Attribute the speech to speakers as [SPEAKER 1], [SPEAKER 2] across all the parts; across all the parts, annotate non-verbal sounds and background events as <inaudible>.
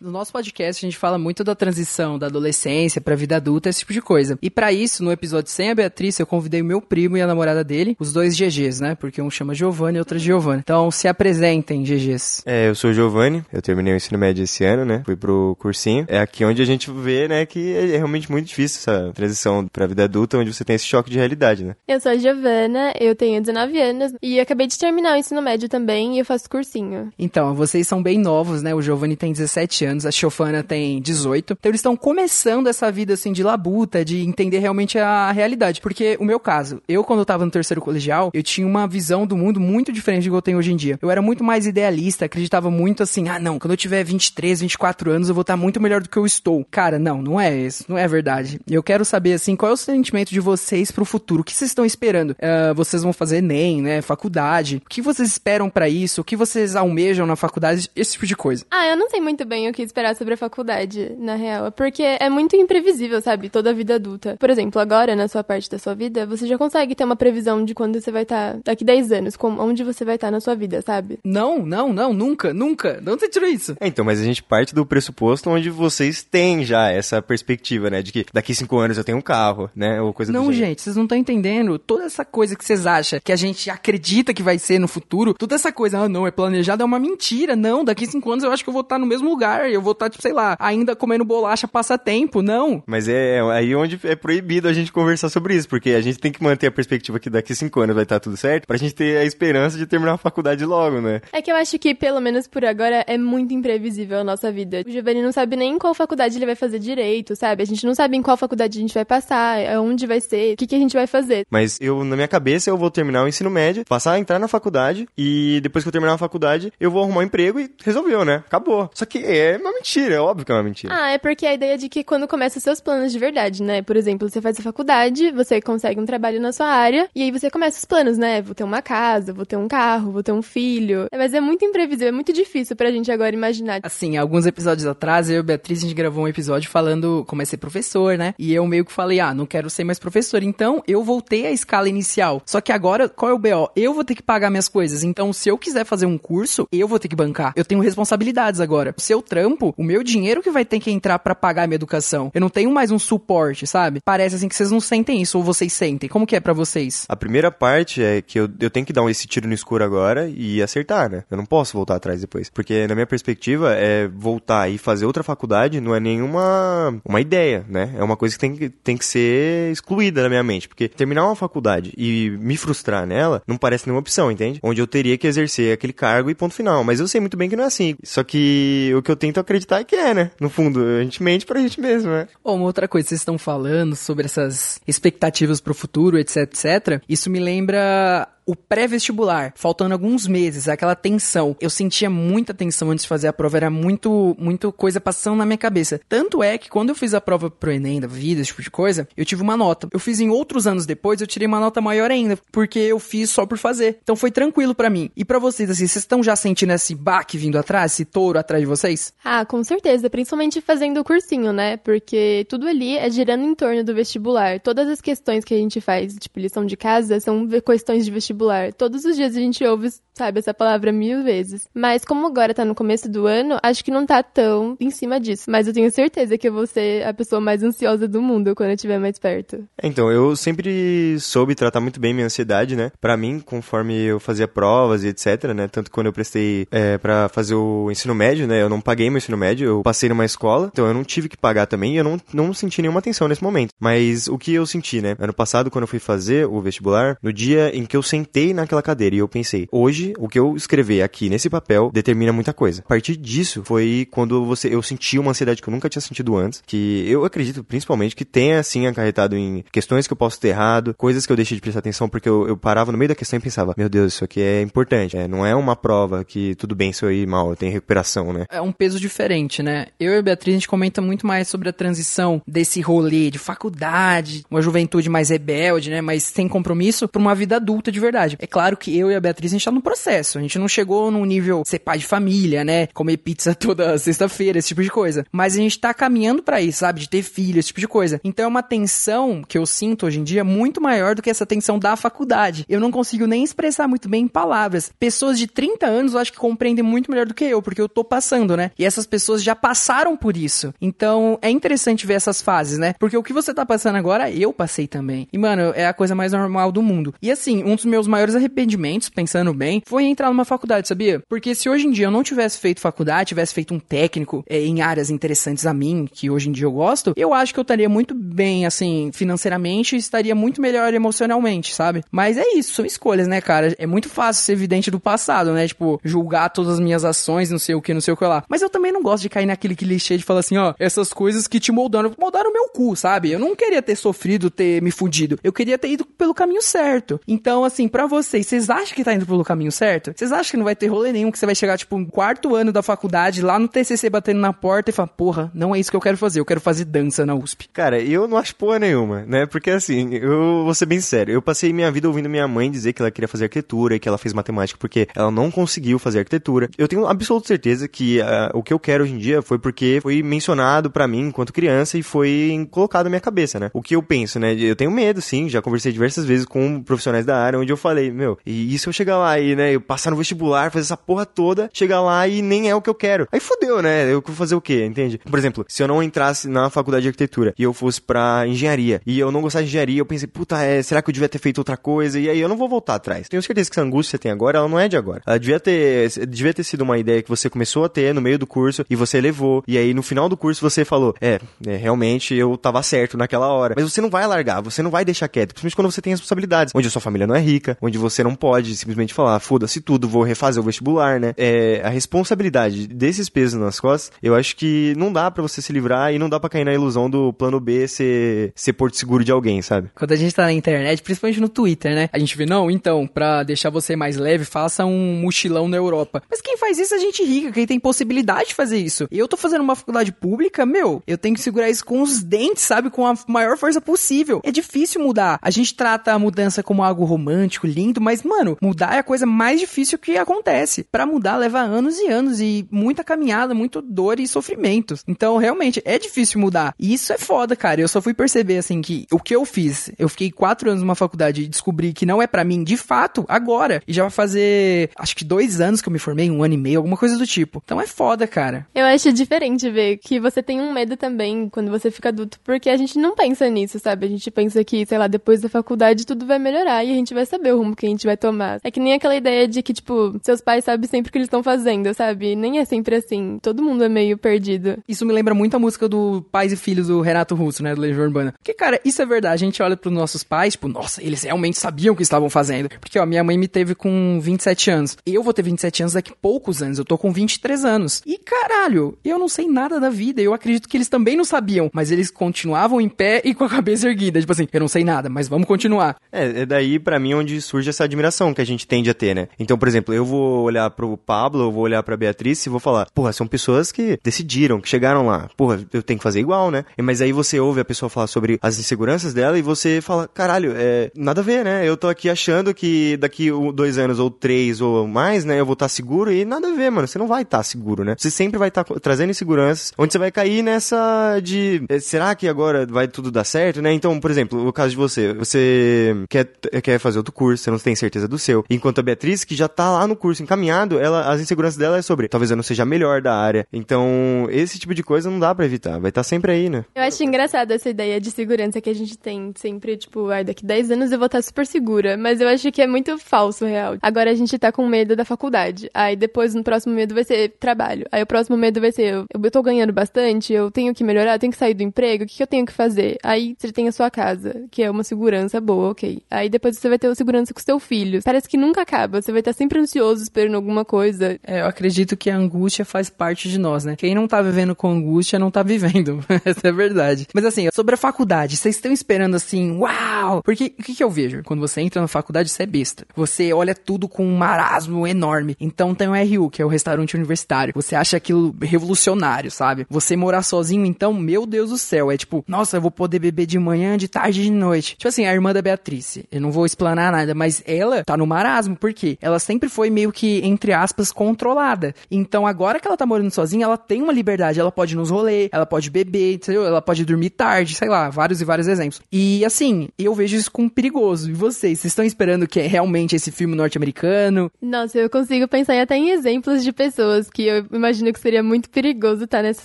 [SPEAKER 1] No nosso podcast, a gente fala muito da transição da adolescência pra vida adulta, esse tipo de coisa. E pra isso, no episódio sem a Beatriz, eu convidei o meu primo e a namorada dele, os dois GGs, né? Porque um chama Giovanni e outro é Giovanni. Então, se apresentem, GGs.
[SPEAKER 2] É, eu sou o Giovanni, eu terminei o ensino médio esse ano, né? Fui pro cursinho. É aqui onde a gente vê, né, que é realmente muito difícil essa transição pra vida adulta, onde você tem esse choque de realidade, né?
[SPEAKER 3] Eu sou a Giovana, eu tenho 19 anos e acabei de terminar o ensino médio também e eu faço cursinho.
[SPEAKER 1] Então, vocês são bem novos, né? O Giovanni tem 17 anos, a Chofana tem 18. Então, eles estão começando essa vida, assim, de labuta, de entender realmente a realidade. Porque, o meu caso, eu, quando eu tava no terceiro colegial, eu tinha uma visão do mundo muito diferente do que eu tenho hoje em dia. Eu era muito mais idealista, acreditava muito assim, ah, não, quando eu tiver 23, 24 anos, eu vou estar muito melhor do que eu estou. Cara, não, não é isso, não é verdade. Eu quero saber, assim, qual é o sentimento de vocês pro futuro? O que vocês estão esperando? Uh, vocês vão fazer Enem, né? Faculdade. O que vocês esperam para isso? O que vocês almejam na faculdade? Esse tipo de coisa.
[SPEAKER 3] Ah, eu não sei muito bem o que esperar sobre a faculdade, na real. Porque é muito imprevisível, sabe? Toda a vida adulta. Por exemplo, agora, na sua parte da sua vida, você já consegue ter uma previsão de quando você vai estar tá, daqui 10 anos, como, onde você vai estar tá na sua vida, sabe?
[SPEAKER 1] Não, não, não, nunca, nunca. De onde você tirou isso?
[SPEAKER 2] É, então, mas a gente parte do pressuposto onde vocês têm já essa perspectiva, né? De que daqui cinco anos eu tenho um carro, né? Ou coisa
[SPEAKER 1] Não,
[SPEAKER 2] do
[SPEAKER 1] gente, vocês não estão entendendo. Toda essa coisa que vocês acham que a gente acredita que vai ser no futuro, toda essa coisa, ah, não, é planejado, é uma mentira. Não, daqui cinco anos eu acho que eu vou estar no mesmo lugar. Eu vou estar, tipo, sei lá, ainda comendo bolacha passatempo. Não.
[SPEAKER 2] Mas é aí onde é proibido a gente conversar sobre isso, porque a gente tem que manter a perspectiva que daqui cinco anos vai estar tudo certo, pra gente ter a esperança de terminar a faculdade logo, né?
[SPEAKER 3] É que eu acho que, pelo menos por agora, é muito imprevisível a nossa vida. O Giovanni não sabe nem em qual faculdade ele vai fazer direito, sabe? A gente não sabe em qual faculdade a gente vai passar, onde vai ser, o que, que a gente vai fazer.
[SPEAKER 2] Mas eu, na minha cabeça, eu vou terminar o ensino médio, passar a entrar na faculdade, e depois que eu terminar a faculdade, eu vou arrumar um emprego e resolveu, né? Acabou. Só que é uma mentira, é óbvio que é uma mentira.
[SPEAKER 3] Ah, é porque a ideia de que quando começa os seus planos de verdade, né? Por exemplo, você faz a faculdade, você consegue um trabalho na sua área, e aí você começa os planos, né? Vou ter uma casa, vou ter um carro, vou ter um filho. Mas é muito imprevisível, é muito difícil pra gente agora imaginar.
[SPEAKER 1] Assim, alguns episódios atrás, eu e a Beatriz, a gente gravou um episódio falando como é ser professor, né? E eu meio que falei, ah, não quero ser mais professor. Então, eu voltei à escala inicial. Só que agora, qual é o BO? Eu vou ter que pagar minhas coisas. Então, se eu quiser fazer um curso, eu vou ter que bancar. Eu tenho responsabilidades agora. O seu trampo, o meu dinheiro que vai ter que entrar para pagar a minha educação. Eu não tenho mais um suporte, sabe? Parece assim que vocês não sentem isso, ou vocês sentem. Como que é para vocês?
[SPEAKER 2] A primeira parte é que eu, eu tenho que dar esse tiro no escuro agora e acertar, né? Eu não posso voltar atrás depois. Porque, na minha perspectiva, é voltar e fazer outra faculdade não é nenhuma uma ideia, né? É uma coisa que tem, que tem que ser excluída da minha mente. Porque terminar uma faculdade e me frustrar nela não parece nenhuma opção, entende? Onde eu teria que exercer aquele cargo e ponto final. Mas eu sei muito bem que não é assim. Só que o que eu tento acreditar que é, né? No fundo, a gente mente pra gente mesmo, né?
[SPEAKER 1] Oh, uma outra coisa, vocês estão falando sobre essas expectativas pro futuro, etc, etc. Isso me lembra o pré-vestibular, faltando alguns meses, aquela tensão. Eu sentia muita tensão antes de fazer a prova, era muito, muito coisa passando na minha cabeça. Tanto é que quando eu fiz a prova pro Enem, da vida, esse tipo de coisa, eu tive uma nota. Eu fiz em outros anos depois, eu tirei uma nota maior ainda, porque eu fiz só por fazer. Então foi tranquilo para mim. E para vocês, assim, vocês estão já sentindo esse baque vindo atrás, esse touro atrás de vocês?
[SPEAKER 3] Ah, com certeza, principalmente fazendo o cursinho, né? Porque tudo ali é girando em torno do vestibular. Todas as questões que a gente faz, tipo lição de casa, são questões de vestibular vestibular. Todos os dias a gente ouve, sabe, essa palavra mil vezes. Mas como agora tá no começo do ano, acho que não tá tão em cima disso. Mas eu tenho certeza que eu vou ser a pessoa mais ansiosa do mundo quando eu estiver mais perto.
[SPEAKER 2] Então, eu sempre soube tratar muito bem minha ansiedade, né? Pra mim, conforme eu fazia provas e etc, né? Tanto quando eu prestei é, para fazer o ensino médio, né? Eu não paguei meu ensino médio, eu passei numa escola, então eu não tive que pagar também e eu não, não senti nenhuma tensão nesse momento. Mas o que eu senti, né? Ano passado, quando eu fui fazer o vestibular, no dia em que eu sentei sentei naquela cadeira e eu pensei, hoje o que eu escrever aqui nesse papel determina muita coisa. A partir disso foi quando você eu senti uma ansiedade que eu nunca tinha sentido antes, que eu acredito principalmente que tenha assim acarretado em questões que eu posso ter errado, coisas que eu deixei de prestar atenção porque eu, eu parava no meio da questão e pensava, meu Deus, isso aqui é importante, é, não é uma prova que tudo bem se eu ir mal, eu tenho recuperação, né?
[SPEAKER 1] É um peso diferente, né? Eu e a Beatriz a gente comenta muito mais sobre a transição desse rolê de faculdade, uma juventude mais rebelde, né, mas sem compromisso, para uma vida adulta de verdade verdade. É claro que eu e a Beatriz, a gente tá no processo. A gente não chegou num nível ser pai de família, né? Comer pizza <laughs> toda sexta-feira, esse tipo de coisa. Mas a gente tá caminhando para isso, sabe? De ter filho, esse tipo de coisa. Então é uma tensão que eu sinto hoje em dia muito maior do que essa tensão da faculdade. Eu não consigo nem expressar muito bem em palavras. Pessoas de 30 anos eu acho que compreendem muito melhor do que eu, porque eu tô passando, né? E essas pessoas já passaram por isso. Então é interessante ver essas fases, né? Porque o que você tá passando agora, eu passei também. E, mano, é a coisa mais normal do mundo. E assim, um dos meus maiores arrependimentos, pensando bem, foi entrar numa faculdade, sabia? Porque se hoje em dia eu não tivesse feito faculdade, tivesse feito um técnico é, em áreas interessantes a mim, que hoje em dia eu gosto, eu acho que eu estaria muito bem, assim, financeiramente e estaria muito melhor emocionalmente, sabe? Mas é isso, são escolhas, né, cara? É muito fácil ser evidente do passado, né? Tipo, julgar todas as minhas ações, não sei o que, não sei o que lá. Mas eu também não gosto de cair naquele clichê de falar assim, ó, essas coisas que te moldaram, moldaram meu cu, sabe? Eu não queria ter sofrido, ter me fudido. Eu queria ter ido pelo caminho certo. Então, assim, para vocês, vocês acham que tá indo pelo caminho certo? Vocês acham que não vai ter rolê nenhum, que você vai chegar, tipo, no quarto ano da faculdade, lá no TCC batendo na porta e falar, porra, não é isso que eu quero fazer, eu quero fazer dança na USP.
[SPEAKER 2] Cara, eu não acho porra nenhuma, né? Porque assim, eu vou ser bem sério, eu passei minha vida ouvindo minha mãe dizer que ela queria fazer arquitetura e que ela fez matemática porque ela não conseguiu fazer arquitetura. Eu tenho absoluta certeza que uh, o que eu quero hoje em dia foi porque foi mencionado para mim enquanto criança e foi colocado na minha cabeça, né? O que eu penso, né? Eu tenho medo, sim, já conversei diversas vezes com profissionais da área onde eu falei, meu, e isso eu chegar lá e, né, eu passar no vestibular, fazer essa porra toda, chegar lá e nem é o que eu quero. Aí fodeu, né? Eu vou fazer o quê, entende? Por exemplo, se eu não entrasse na faculdade de arquitetura e eu fosse pra engenharia e eu não gostasse de engenharia, eu pensei, puta, é, será que eu devia ter feito outra coisa? E aí eu não vou voltar atrás. Tenho certeza que essa angústia que você tem agora, ela não é de agora. Ela devia ter, devia ter sido uma ideia que você começou a ter no meio do curso e você levou. E aí no final do curso você falou, é, é realmente eu tava certo naquela hora. Mas você não vai largar, você não vai deixar quieto, principalmente quando você tem responsabilidades, onde a sua família não é rica, onde você não pode simplesmente falar, foda-se tudo, vou refazer o vestibular, né? É, a responsabilidade desses pesos nas costas, eu acho que não dá para você se livrar e não dá para cair na ilusão do plano B ser, ser porto seguro de alguém, sabe?
[SPEAKER 1] Quando a gente tá na internet, principalmente no Twitter, né? A gente vê, não, então, pra deixar você mais leve, faça um mochilão na Europa. Mas quem faz isso é gente rica, quem tem possibilidade de fazer isso. Eu tô fazendo uma faculdade pública, meu, eu tenho que segurar isso com os dentes, sabe? Com a maior força possível. É difícil mudar. A gente trata a mudança como algo romântico, lindo, mas, mano, mudar é a coisa mais difícil que acontece. Para mudar leva anos e anos e muita caminhada, muito dor e sofrimentos. Então, realmente, é difícil mudar. E isso é foda, cara. Eu só fui perceber, assim, que o que eu fiz, eu fiquei quatro anos numa faculdade e descobri que não é para mim, de fato, agora. E já vai fazer, acho que dois anos que eu me formei, um ano e meio, alguma coisa do tipo. Então é foda, cara.
[SPEAKER 3] Eu acho diferente ver que você tem um medo também quando você fica adulto, porque a gente não pensa nisso, sabe? A gente pensa que, sei lá, depois da faculdade tudo vai melhorar e a gente vai saber o rumo que a gente vai tomar. É que nem aquela ideia de que, tipo, seus pais sabem sempre o que eles estão fazendo, sabe? Nem é sempre assim. Todo mundo é meio perdido.
[SPEAKER 1] Isso me lembra muito a música do Pais e Filhos do Renato Russo, né? Do Legião Urbana. Porque, cara, isso é verdade. A gente olha pros nossos pais, tipo, nossa, eles realmente sabiam o que estavam fazendo. Porque, ó, minha mãe me teve com 27 anos. Eu vou ter 27 anos daqui poucos anos. Eu tô com 23 anos. E, caralho, eu não sei nada da vida. Eu acredito que eles também não sabiam. Mas eles continuavam em pé e com a <laughs> cabeça erguida. Tipo assim, eu não sei nada, mas vamos continuar.
[SPEAKER 2] É, é daí para mim onde surge essa admiração que a gente tende a ter, né? Então, por exemplo, eu vou olhar pro Pablo, eu vou olhar pra Beatriz e vou falar, porra, são pessoas que decidiram, que chegaram lá. Porra, eu tenho que fazer igual, né? Mas aí você ouve a pessoa falar sobre as inseguranças dela e você fala, caralho, é nada a ver, né? Eu tô aqui achando que daqui dois anos ou três ou mais, né, eu vou estar tá seguro e nada a ver, mano. Você não vai estar tá seguro, né? Você sempre vai estar tá trazendo inseguranças, onde você vai cair nessa de é, será que agora vai tudo dar certo, né? Então, por exemplo, o caso de você, você quer, quer fazer outro curso, você não tem certeza do seu. Enquanto a Beatriz, que já tá lá no curso encaminhado, ela, as inseguranças dela é sobre talvez eu não seja a melhor da área. Então, esse tipo de coisa não dá pra evitar. Vai estar sempre aí, né?
[SPEAKER 3] Eu acho engraçado essa ideia de segurança que a gente tem sempre, tipo, ai, daqui 10 anos eu vou estar super segura. Mas eu acho que é muito falso, real. Agora a gente tá com medo da faculdade. Aí depois, no próximo medo vai ser trabalho. Aí o próximo medo vai ser, eu, eu tô ganhando bastante, eu tenho que melhorar, eu tenho que sair do emprego, o que, que eu tenho que fazer? Aí você tem a sua casa, que é uma segurança boa, ok. Aí depois você vai ter a segurança com o seu filho. Parece que nunca acaba, você vai estar sempre ansioso esperando alguma coisa.
[SPEAKER 1] É, eu acredito que a angústia faz parte de nós, né? Quem não tá vivendo com angústia não tá vivendo. <laughs> Essa é verdade. Mas assim, sobre a faculdade, vocês estão esperando assim, uau! Porque o que, que eu vejo? Quando você entra na faculdade, você é besta. Você olha tudo com um marasmo enorme. Então tem o RU, que é o restaurante universitário. Você acha aquilo revolucionário, sabe? Você morar sozinho, então, meu Deus do céu. É tipo, nossa, eu vou poder beber de manhã, de tarde e de noite. Tipo assim, a irmã da Beatriz. Eu não vou explanar nada, mas ela tá no marasmo, por quê? Ela sempre foi meio que, entre aspas, controlada. Então agora que ela tá morando sozinha, ela tem uma liberdade, ela pode nos rolê, ela pode beber, entendeu? Ela pode dormir tarde, sei lá, vários e vários exemplos. E assim, eu vejo isso como perigoso. E vocês, vocês estão esperando que é realmente esse filme norte-americano?
[SPEAKER 3] Nossa, eu consigo pensar até em exemplos de pessoas que eu imagino que seria muito perigoso estar nessa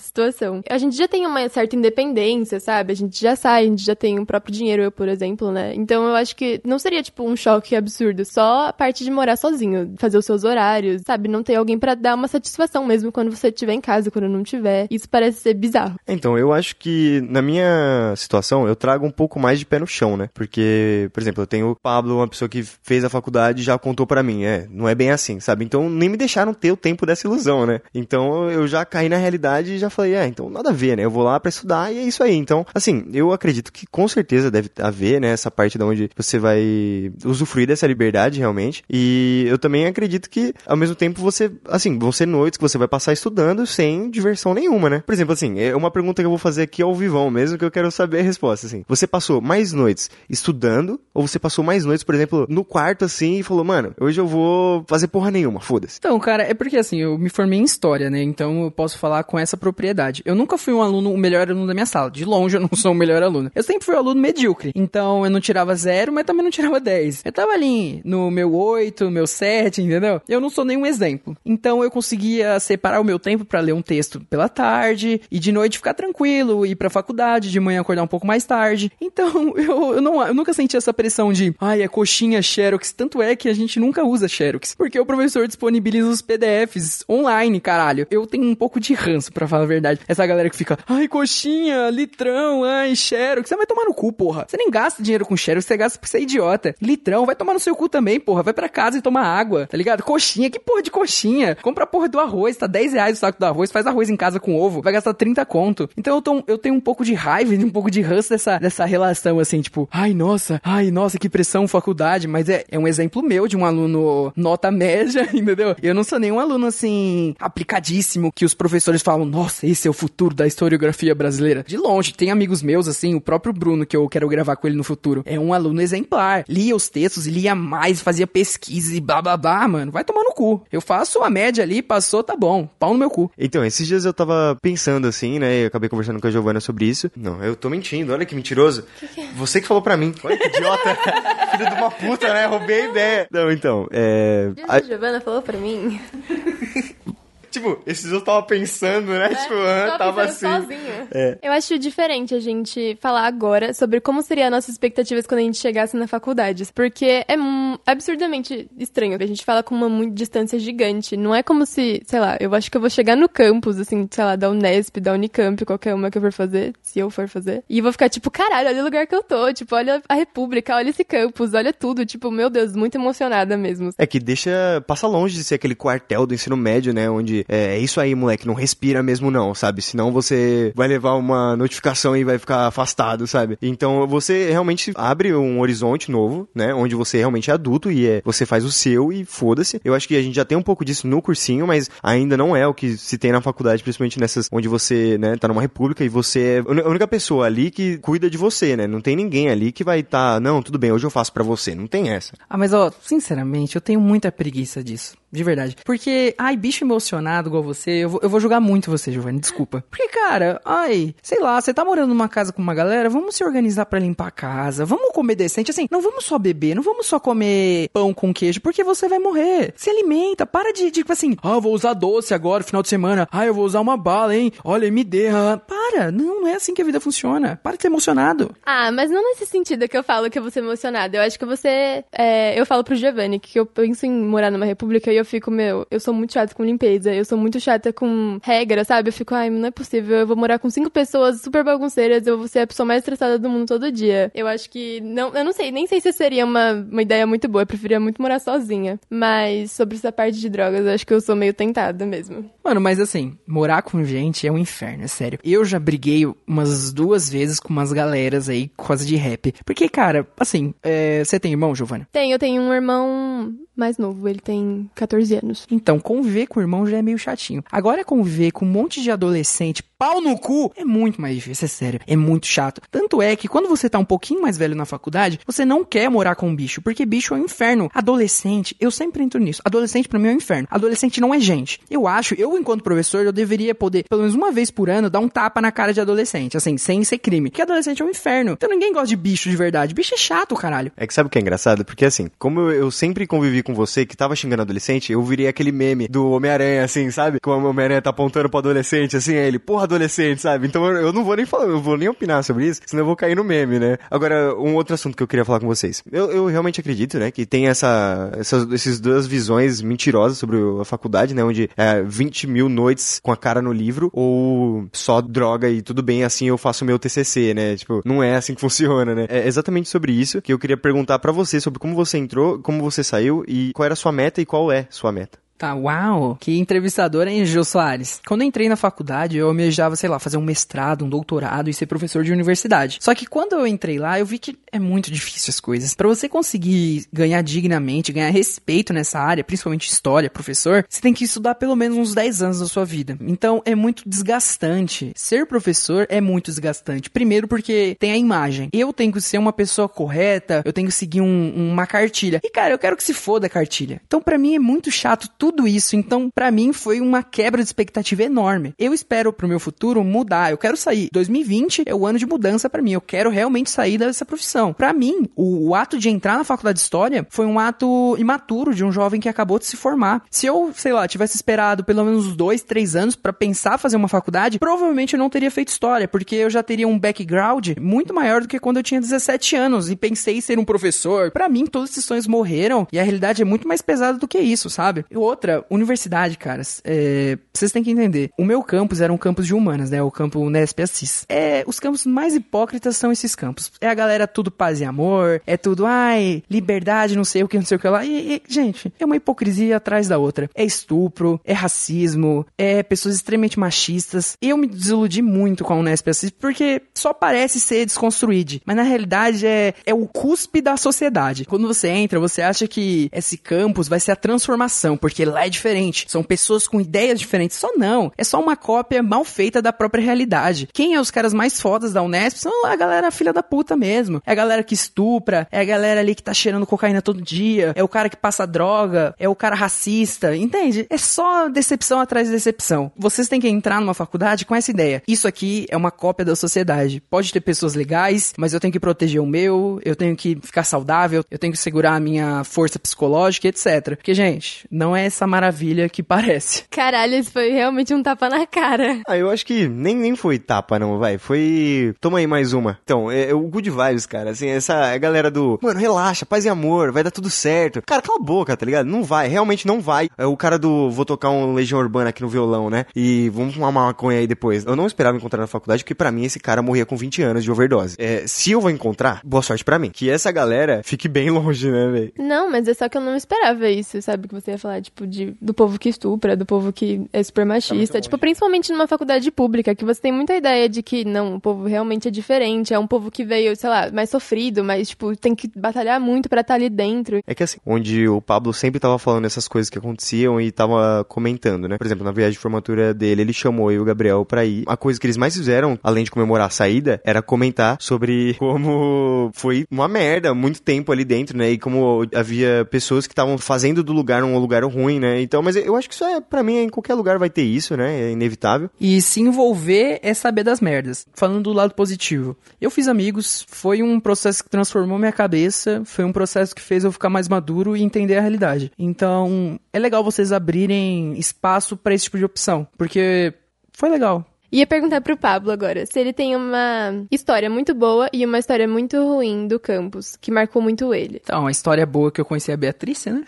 [SPEAKER 3] situação. A gente já tem uma certa independência, sabe? A gente já sai, a gente já tem o próprio dinheiro, eu, por exemplo, né? Então eu acho que não seria tipo um choque absurdo, só a parte de morar sozinho, fazer os seus horários, sabe? Não ter alguém para dar uma satisfação mesmo quando você estiver em casa, quando não tiver. Isso parece ser bizarro.
[SPEAKER 2] Então, eu acho que na minha situação eu trago um pouco mais de pé no chão, né? Porque, por exemplo, eu tenho o Pablo, uma pessoa que fez a faculdade e já contou para mim, é, não é bem assim, sabe? Então nem me deixaram ter o tempo dessa ilusão, né? Então eu já caí na realidade e já falei, é, então nada a ver, né? Eu vou lá para estudar e é isso aí. Então, assim, eu acredito que com certeza deve haver, né, essa parte da onde você vai usufruir dessa liberdade realmente. E eu também acredito que ao mesmo tempo você, assim, vão ser noites que você vai passar estudando sem diversão nenhuma, né? Por exemplo, assim, é uma pergunta que eu vou fazer aqui ao vivão mesmo que eu quero saber a resposta, assim. Você passou mais noites estudando ou você passou mais noites, por exemplo, no quarto assim e falou, mano, hoje eu vou fazer porra nenhuma, foda-se.
[SPEAKER 1] Então, cara, é porque assim, eu me formei em história, né? Então eu posso falar com essa propriedade. Eu nunca fui um aluno, o melhor aluno da minha sala. De longe eu não sou o melhor aluno. Eu sempre fui um aluno medíocre. Então eu não tirava zero, mas também não tirava 10. Eu tava ali no meu 8, meu 7, entendeu? Eu não sou nenhum exemplo. Então eu conseguia separar o meu tempo para ler um texto pela tarde e de noite ficar tranquilo, ir pra faculdade, de manhã acordar um pouco mais tarde. <laughs> Então eu, eu, não, eu nunca senti essa pressão de, ai, é coxinha Xerox. Tanto é que a gente nunca usa Xerox. Porque o professor disponibiliza os PDFs online, caralho. Eu tenho um pouco de ranço, para falar a verdade. Essa galera que fica, ai, coxinha, litrão, ai, Xerox. Você vai tomar no cu, porra. Você nem gasta dinheiro com Xerox, você gasta por ser idiota. Litrão, vai tomar no seu cu também, porra. Vai para casa e toma água, tá ligado? Coxinha, que porra de coxinha? Compra a porra do arroz, tá 10 reais o saco do arroz, faz arroz em casa com ovo, vai gastar 30 conto. Então eu, tô, eu tenho um pouco de raiva e um pouco de ranço dessa, dessa relação, assim, tipo, ai, nossa, ai, nossa, que pressão, faculdade. Mas é, é um exemplo meu de um aluno nota média, <laughs> entendeu? Eu não sou nenhum aluno, assim, aplicadíssimo, que os professores falam, nossa, esse é o futuro da historiografia brasileira. De longe, tem amigos meus, assim, o próprio Bruno, que eu quero gravar com ele no futuro, é um aluno exemplar. Lia os textos, lia mais, fazia pesquisa e blá blá blá, mano. Vai tomar no cu. Eu faço a média ali, passou, tá bom. Pau no meu cu.
[SPEAKER 2] Então, esses dias eu tava pensando assim, né? Eu acabei conversando com a Giovana sobre isso. Não, eu tô mentindo, olha que mentiroso. Que que é? Você que falou pra mim. Olha que idiota. <laughs> Filho de uma puta, né? Roubei a ideia. Não, então, é.
[SPEAKER 3] A Giovana falou pra mim. <laughs>
[SPEAKER 2] Tipo, esses eu tava pensando, né? É, tipo, ah, tava assim.
[SPEAKER 3] É. Eu acho diferente a gente falar agora sobre como seriam nossas expectativas quando a gente chegasse na faculdade. Porque é absurdamente estranho que a gente fala com uma distância gigante. Não é como se, sei lá, eu acho que eu vou chegar no campus, assim, sei lá, da Unesp, da Unicamp, qualquer uma que eu for fazer, se eu for fazer. E vou ficar tipo, caralho, olha o lugar que eu tô. Tipo, olha a República, olha esse campus, olha tudo. Tipo, meu Deus, muito emocionada mesmo.
[SPEAKER 2] É que deixa. passa longe de ser aquele quartel do ensino médio, né? Onde é, é isso aí, moleque, não respira mesmo não, sabe? Senão você vai levar uma notificação e vai ficar afastado, sabe? Então você realmente abre um horizonte novo, né? Onde você realmente é adulto e é, você faz o seu e foda-se. Eu acho que a gente já tem um pouco disso no cursinho, mas ainda não é o que se tem na faculdade, principalmente nessas onde você, né, tá numa república e você é a única pessoa ali que cuida de você, né? Não tem ninguém ali que vai estar, tá, não, tudo bem, hoje eu faço para você. Não tem essa.
[SPEAKER 1] Ah, mas ó, sinceramente, eu tenho muita preguiça disso. De verdade. Porque, ai, bicho emocionado igual você, eu vou, eu vou julgar muito você, Giovanni, desculpa. Porque, cara, ai, sei lá, você tá morando numa casa com uma galera, vamos se organizar para limpar a casa, vamos comer decente, assim, não vamos só beber, não vamos só comer pão com queijo, porque você vai morrer. Se alimenta, para de, tipo assim, ah, vou usar doce agora, final de semana, ah, eu vou usar uma bala, hein, olha, MD, ah. para, não, não é assim que a vida funciona, para de ser emocionado.
[SPEAKER 3] Ah, mas não nesse sentido que eu falo que eu vou ser emocionada, eu acho que você, é, eu falo pro Giovanni que eu penso em morar numa república e eu eu fico, meu, eu sou muito chata com limpeza, eu sou muito chata com regra, sabe? Eu fico, ai, não é possível, eu vou morar com cinco pessoas super bagunceiras, eu vou ser a pessoa mais estressada do mundo todo dia. Eu acho que, não, eu não sei, nem sei se seria uma, uma ideia muito boa, eu preferia muito morar sozinha. Mas sobre essa parte de drogas, eu acho que eu sou meio tentada mesmo.
[SPEAKER 1] Mano, mas assim, morar com gente é um inferno, é sério. Eu já briguei umas duas vezes com umas galeras aí, quase de rap. Porque, cara, assim, é, você tem irmão, Giovanna?
[SPEAKER 3] Tenho, eu tenho um irmão mais novo, ele tem 14 anos.
[SPEAKER 1] Então, conviver com o irmão já é meio chatinho. Agora, conviver com um monte de adolescente, pau no cu, é muito mais difícil, é sério. É muito chato. Tanto é que quando você tá um pouquinho mais velho na faculdade, você não quer morar com um bicho, porque bicho é um inferno. Adolescente, eu sempre entro nisso. Adolescente pra mim é um inferno. Adolescente não é gente. Eu acho, eu enquanto professor, eu deveria poder, pelo menos uma vez por ano, dar um tapa na cara de adolescente, assim, sem ser crime. Porque adolescente é um inferno. Então ninguém gosta de bicho de verdade. Bicho é chato, caralho.
[SPEAKER 2] É que sabe o que é engraçado? Porque assim, como eu, eu sempre convivi com você que tava xingando adolescente, eu virei aquele meme do Homem-Aranha, assim, sabe? Como o Homem-Aranha tá apontando pro adolescente, assim, aí ele, porra, adolescente, sabe? Então eu, não vou nem falar, eu vou nem opinar sobre isso, senão eu vou cair no meme, né? Agora, um outro assunto que eu queria falar com vocês. Eu, eu realmente acredito, né, que tem essa, essas, essas duas visões mentirosas sobre a faculdade, né, onde é 20 mil noites com a cara no livro, ou só droga e tudo bem, assim eu faço meu TCC, né? Tipo, não é assim que <laughs> funciona, né? É exatamente sobre isso que eu queria perguntar para você, sobre como você entrou, como você saiu e qual era a sua meta e qual é sua meta.
[SPEAKER 1] Tá, uau! Que entrevistador, hein, Gil Soares? Quando entrei na faculdade, eu almejava, sei lá, fazer um mestrado, um doutorado e ser professor de universidade. Só que quando eu entrei lá, eu vi que é muito difícil as coisas. Para você conseguir ganhar dignamente, ganhar respeito nessa área, principalmente história, professor, você tem que estudar pelo menos uns 10 anos da sua vida. Então é muito desgastante. Ser professor é muito desgastante. Primeiro porque tem a imagem. Eu tenho que ser uma pessoa correta, eu tenho que seguir um, uma cartilha. E cara, eu quero que se foda a cartilha. Então para mim é muito chato tudo isso. Então, para mim foi uma quebra de expectativa enorme. Eu espero pro meu futuro mudar. Eu quero sair. 2020 é o ano de mudança para mim. Eu quero realmente sair dessa profissão. Para mim, o, o, ato de entrar na faculdade de história foi um ato imaturo de um jovem que acabou de se formar. Se eu, sei lá, tivesse esperado pelo menos dois, três anos para pensar fazer uma faculdade, provavelmente eu não teria feito história, porque eu já teria um background muito maior do que quando eu tinha 17 anos e pensei em ser um professor. Para mim, todos esses sonhos morreram e a realidade é muito mais pesada do que isso, sabe? Eu outra, universidade, caras, é, vocês têm que entender. O meu campus era um campus de humanas, né? O campo Nesp Assis. É, os campos mais hipócritas são esses campos. É a galera tudo paz e amor, é tudo, ai, liberdade, não sei o que, não sei o que lá. E, e, gente, é uma hipocrisia atrás da outra. É estupro, é racismo, é pessoas extremamente machistas. Eu me desiludi muito com a Unesp Assis porque só parece ser desconstruído, mas na realidade é, é o cuspe da sociedade. Quando você entra, você acha que esse campus vai ser a transformação, porque porque lá é diferente. São pessoas com ideias diferentes. Só não. É só uma cópia mal feita da própria realidade. Quem é os caras mais fodas da Unesp são a galera filha da puta mesmo. É a galera que estupra, é a galera ali que tá cheirando cocaína todo dia, é o cara que passa droga, é o cara racista, entende? É só decepção atrás de decepção. Vocês têm que entrar numa faculdade com essa ideia. Isso aqui é uma cópia da sociedade. Pode ter pessoas legais, mas eu tenho que proteger o meu, eu tenho que ficar saudável, eu tenho que segurar a minha força psicológica, etc. Porque, gente, não é essa maravilha que parece.
[SPEAKER 3] Caralho, isso foi realmente um tapa na cara.
[SPEAKER 2] Ah, eu acho que nem, nem foi tapa, não, vai. Foi. Toma aí mais uma. Então, é, é o Good Vibes, cara. Assim, essa é a galera do. Mano, relaxa, paz e amor, vai dar tudo certo. Cara, cala a boca, tá ligado? Não vai, realmente não vai. É o cara do. Vou tocar um Legião Urbana aqui no violão, né? E vamos fumar uma maconha aí depois. Eu não esperava encontrar na faculdade, porque para mim esse cara morria com 20 anos de overdose. É, se eu vou encontrar, boa sorte para mim. Que essa galera fique bem <laughs> longe, né, velho?
[SPEAKER 3] Não, mas é só que eu não esperava isso, sabe? Que você ia falar, tipo, de, do povo que estupra, do povo que é super machista. Tá tipo, principalmente numa faculdade pública, que você tem muita ideia de que, não, o povo realmente é diferente, é um povo que veio, sei lá, mais sofrido, mas, tipo, tem que batalhar muito para estar tá ali dentro.
[SPEAKER 2] É que assim, onde o Pablo sempre tava falando essas coisas que aconteciam e tava comentando, né? Por exemplo, na viagem de formatura dele, ele chamou eu e o Gabriel pra ir. A coisa que eles mais fizeram, além de comemorar a saída, era comentar sobre <laughs> como foi uma merda muito tempo ali dentro, né? E como havia pessoas que estavam fazendo do lugar um lugar ruim, né? Então, mas eu acho que isso é, para mim, em qualquer lugar vai ter isso, né? É inevitável.
[SPEAKER 1] E se envolver é saber das merdas. Falando do lado positivo. Eu fiz amigos, foi um processo que transformou minha cabeça, foi um processo que fez eu ficar mais maduro e entender a realidade. Então, é legal vocês abrirem espaço para esse tipo de opção, porque foi legal.
[SPEAKER 3] Ia perguntar pro Pablo agora se ele tem uma história muito boa e uma história muito ruim do campus, que marcou muito ele.
[SPEAKER 1] Então, a história boa que eu conheci a Beatriz, né?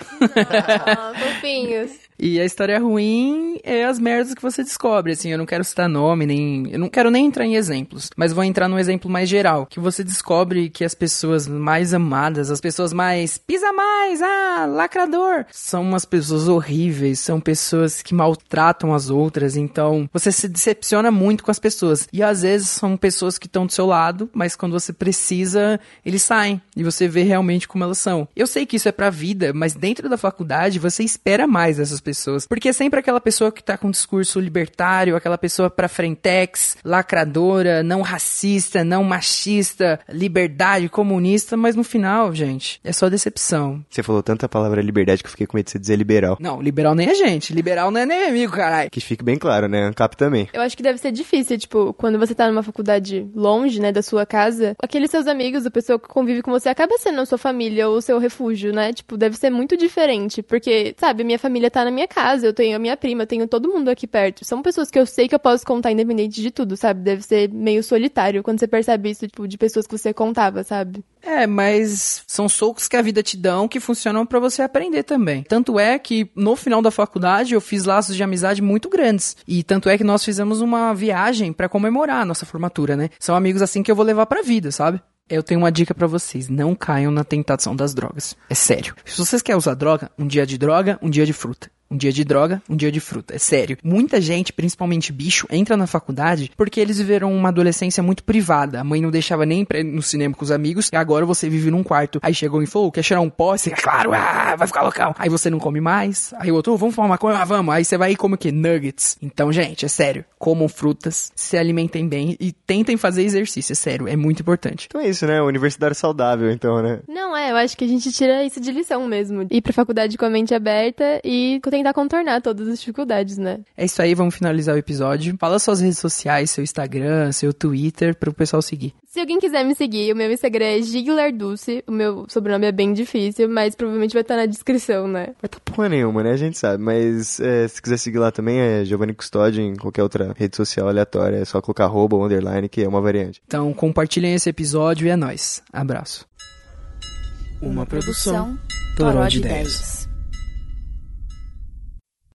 [SPEAKER 3] Ah, fofinhos.
[SPEAKER 1] E a história ruim é as merdas que você descobre, assim, eu não quero citar nome, nem. Eu não quero nem entrar em exemplos, mas vou entrar num exemplo mais geral. Que você descobre que as pessoas mais amadas, as pessoas mais. pisa mais, ah, lacrador, são umas pessoas horríveis, são pessoas que maltratam as outras, então você se decepciona muito com as pessoas. E às vezes são pessoas que estão do seu lado, mas quando você precisa, eles saem e você vê realmente como elas são. Eu sei que isso é pra vida, mas dentro da faculdade você espera mais dessas pessoas. Porque é sempre aquela pessoa que tá com um discurso libertário, aquela pessoa pra frentex, lacradora, não racista, não machista, liberdade, comunista, mas no final, gente, é só decepção.
[SPEAKER 2] Você falou tanta palavra liberdade que eu fiquei com medo de você dizer liberal.
[SPEAKER 1] Não, liberal nem é gente. Liberal não é nem amigo, caralho.
[SPEAKER 2] Que fique bem claro, né? Ancap também.
[SPEAKER 3] Eu acho que deve ser difícil, tipo, quando você tá numa faculdade longe, né, da sua casa, aqueles seus amigos, a pessoa que convive com você, acaba sendo a sua família ou o seu refúgio, né? Tipo, deve ser muito diferente, porque, sabe, minha família tá na minha casa, eu tenho a minha prima, eu tenho todo mundo aqui perto. São pessoas que eu sei que eu posso contar independente de tudo, sabe? Deve ser meio solitário quando você percebe isso, tipo, de pessoas que você contava, sabe?
[SPEAKER 1] É, mas são socos que a vida te dão que funcionam pra você aprender também. Tanto é que no final da faculdade eu fiz laços de amizade muito grandes. E tanto é que nós fizemos uma viagem pra comemorar a nossa formatura, né? São amigos assim que eu vou levar pra vida, sabe? Eu tenho uma dica pra vocês, não caiam na tentação das drogas. É sério. Se vocês querem usar droga, um dia de droga, um dia de fruta. Um dia de droga, um dia de fruta. É sério. Muita gente, principalmente bicho, entra na faculdade porque eles viveram uma adolescência muito privada. A mãe não deixava nem pra ir no cinema com os amigos. E agora você vive num quarto. Aí chegou e falou, quer cheirar um pó? Você, claro, ah, vai ficar local. Aí você não come mais. Aí o outro, "Ô, vamos fumar maconha? Ah, vamos. Aí você vai e come o quê? Nuggets. Então, gente, é sério. Comam frutas, se alimentem bem e tentem fazer exercício. É sério, é muito importante.
[SPEAKER 2] Então é isso, né? Universidade saudável, então, né?
[SPEAKER 3] Não, é, eu acho que a gente tira isso de lição mesmo. Ir pra faculdade com a mente aberta e tentar contornar todas as dificuldades, né?
[SPEAKER 1] É isso aí, vamos finalizar o episódio. Fala suas redes sociais, seu Instagram, seu Twitter, para o pessoal seguir.
[SPEAKER 3] Se alguém quiser me seguir, o meu Instagram é Giglarduce. O meu sobrenome é bem difícil, mas provavelmente vai estar na descrição, né?
[SPEAKER 2] Vai tá porra nenhuma, né? A gente sabe. Mas é, se quiser seguir lá também é Giovanni Custódio em qualquer outra rede social aleatória. É só colocar arroba ou underline, que é uma variante.
[SPEAKER 1] Então compartilhem esse episódio e é nóis. Abraço.
[SPEAKER 4] Uma produção Toró
[SPEAKER 1] de
[SPEAKER 4] de
[SPEAKER 1] Ideias.
[SPEAKER 4] Ideias.